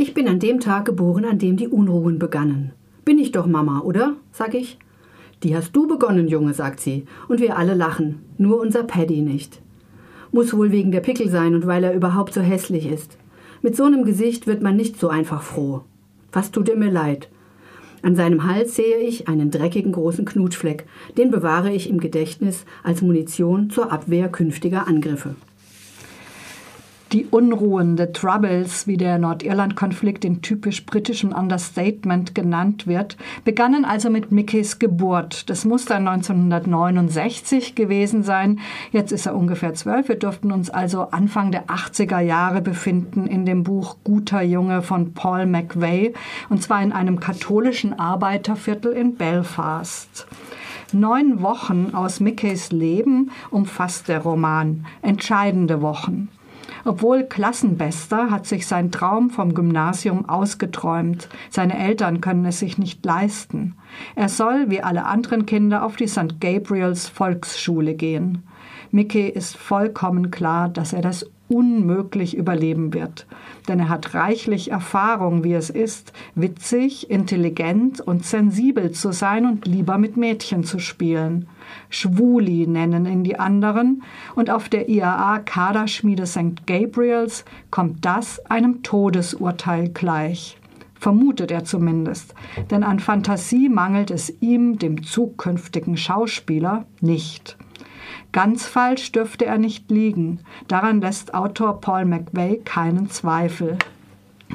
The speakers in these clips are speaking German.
Ich bin an dem Tag geboren, an dem die Unruhen begannen. Bin ich doch Mama, oder? sag ich. Die hast du begonnen, Junge, sagt sie, und wir alle lachen, nur unser Paddy nicht. Muss wohl wegen der Pickel sein und weil er überhaupt so hässlich ist. Mit so einem Gesicht wird man nicht so einfach froh. Was tut er mir leid? An seinem Hals sehe ich einen dreckigen großen Knutschfleck. Den bewahre ich im Gedächtnis als Munition zur Abwehr künftiger Angriffe. Die Unruhen, the Troubles, wie der Nordirland-Konflikt in typisch britischem Understatement genannt wird, begannen also mit Mickeys Geburt. Das muss dann 1969 gewesen sein. Jetzt ist er ungefähr zwölf. Wir durften uns also Anfang der 80er Jahre befinden in dem Buch Guter Junge von Paul McVeigh, und zwar in einem katholischen Arbeiterviertel in Belfast. Neun Wochen aus Mickeys Leben umfasst der Roman. Entscheidende Wochen. Obwohl Klassenbester hat sich sein Traum vom Gymnasium ausgeträumt. Seine Eltern können es sich nicht leisten. Er soll, wie alle anderen Kinder, auf die St. Gabriels Volksschule gehen. Mickey ist vollkommen klar, dass er das unmöglich überleben wird. Denn er hat reichlich Erfahrung, wie es ist, witzig, intelligent und sensibel zu sein und lieber mit Mädchen zu spielen. Schwuli nennen ihn die anderen, und auf der IAA Kaderschmiede St. Gabriels kommt das einem Todesurteil gleich. Vermutet er zumindest, denn an Fantasie mangelt es ihm, dem zukünftigen Schauspieler, nicht. Ganz falsch dürfte er nicht liegen, daran lässt Autor Paul McVeigh keinen Zweifel.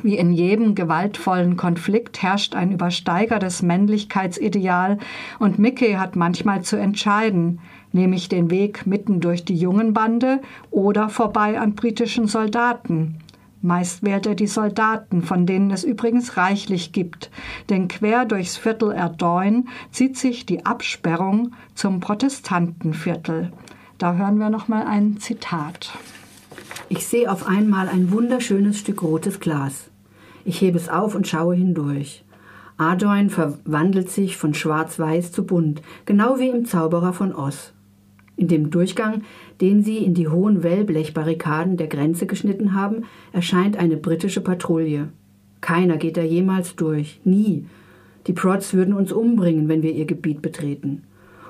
Wie in jedem gewaltvollen Konflikt herrscht ein übersteigertes Männlichkeitsideal und Mickey hat manchmal zu entscheiden, nehme ich den Weg mitten durch die Jungenbande oder vorbei an britischen Soldaten. Meist wählt er die Soldaten, von denen es übrigens reichlich gibt, denn quer durchs Viertel Erdoin zieht sich die Absperrung zum Protestantenviertel. Da hören wir noch mal ein Zitat. Ich sehe auf einmal ein wunderschönes Stück rotes Glas. Ich hebe es auf und schaue hindurch. Ardoin verwandelt sich von schwarz-weiß zu bunt, genau wie im Zauberer von Oz. In dem Durchgang, den sie in die hohen Wellblechbarrikaden der Grenze geschnitten haben, erscheint eine britische Patrouille. Keiner geht da jemals durch, nie. Die Prods würden uns umbringen, wenn wir ihr Gebiet betreten.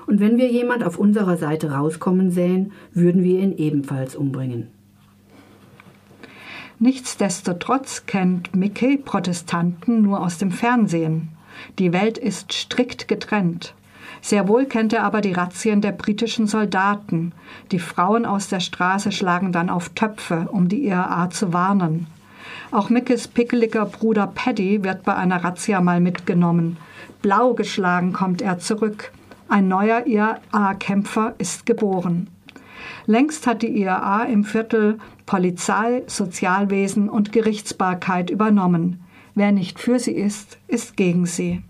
Und wenn wir jemand auf unserer Seite rauskommen sähen, würden wir ihn ebenfalls umbringen. Nichtsdestotrotz kennt Mickey Protestanten nur aus dem Fernsehen. Die Welt ist strikt getrennt. Sehr wohl kennt er aber die Razzien der britischen Soldaten. Die Frauen aus der Straße schlagen dann auf Töpfe, um die IRA zu warnen. Auch Mickes pickeliger Bruder Paddy wird bei einer Razzia mal mitgenommen. Blau geschlagen kommt er zurück. Ein neuer IRA-Kämpfer ist geboren. Längst hat die IRA im Viertel Polizei, Sozialwesen und Gerichtsbarkeit übernommen. Wer nicht für sie ist, ist gegen sie.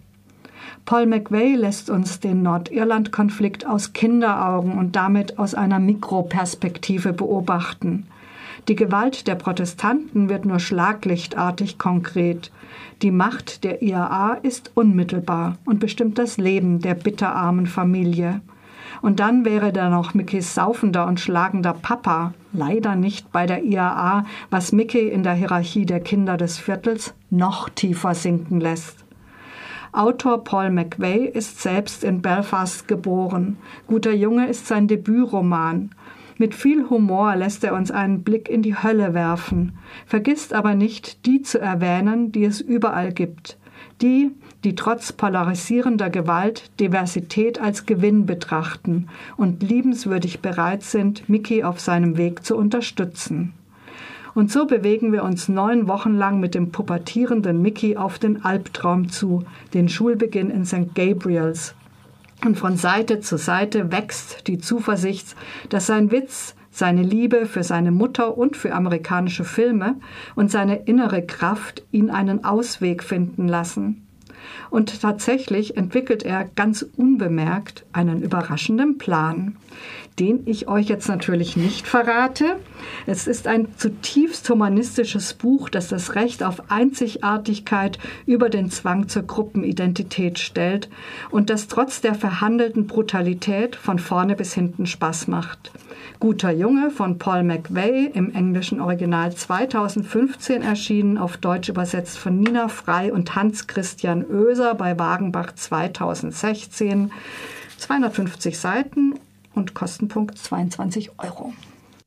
Paul McVeigh lässt uns den Nordirland-Konflikt aus Kinderaugen und damit aus einer Mikroperspektive beobachten. Die Gewalt der Protestanten wird nur schlaglichtartig konkret. Die Macht der IAA ist unmittelbar und bestimmt das Leben der bitterarmen Familie. Und dann wäre da noch Mickeys saufender und schlagender Papa, leider nicht bei der IAA, was Mickey in der Hierarchie der Kinder des Viertels noch tiefer sinken lässt. Autor Paul McVeigh ist selbst in Belfast geboren. Guter Junge ist sein Debütroman. Mit viel Humor lässt er uns einen Blick in die Hölle werfen, vergisst aber nicht, die zu erwähnen, die es überall gibt. Die, die trotz polarisierender Gewalt Diversität als Gewinn betrachten und liebenswürdig bereit sind, Mickey auf seinem Weg zu unterstützen. Und so bewegen wir uns neun Wochen lang mit dem pubertierenden Mickey auf den Albtraum zu, den Schulbeginn in St. Gabriels. Und von Seite zu Seite wächst die Zuversicht, dass sein Witz, seine Liebe für seine Mutter und für amerikanische Filme und seine innere Kraft ihn einen Ausweg finden lassen. Und tatsächlich entwickelt er ganz unbemerkt einen überraschenden Plan, den ich euch jetzt natürlich nicht verrate. Es ist ein zutiefst humanistisches Buch, das das Recht auf Einzigartigkeit über den Zwang zur Gruppenidentität stellt und das trotz der verhandelten Brutalität von vorne bis hinten Spaß macht. Guter Junge von Paul McVeigh im englischen Original 2015 erschienen, auf Deutsch übersetzt von Nina Frei und Hans-Christian Oeser bei Wagenbach 2016. 250 Seiten und Kostenpunkt 22 Euro.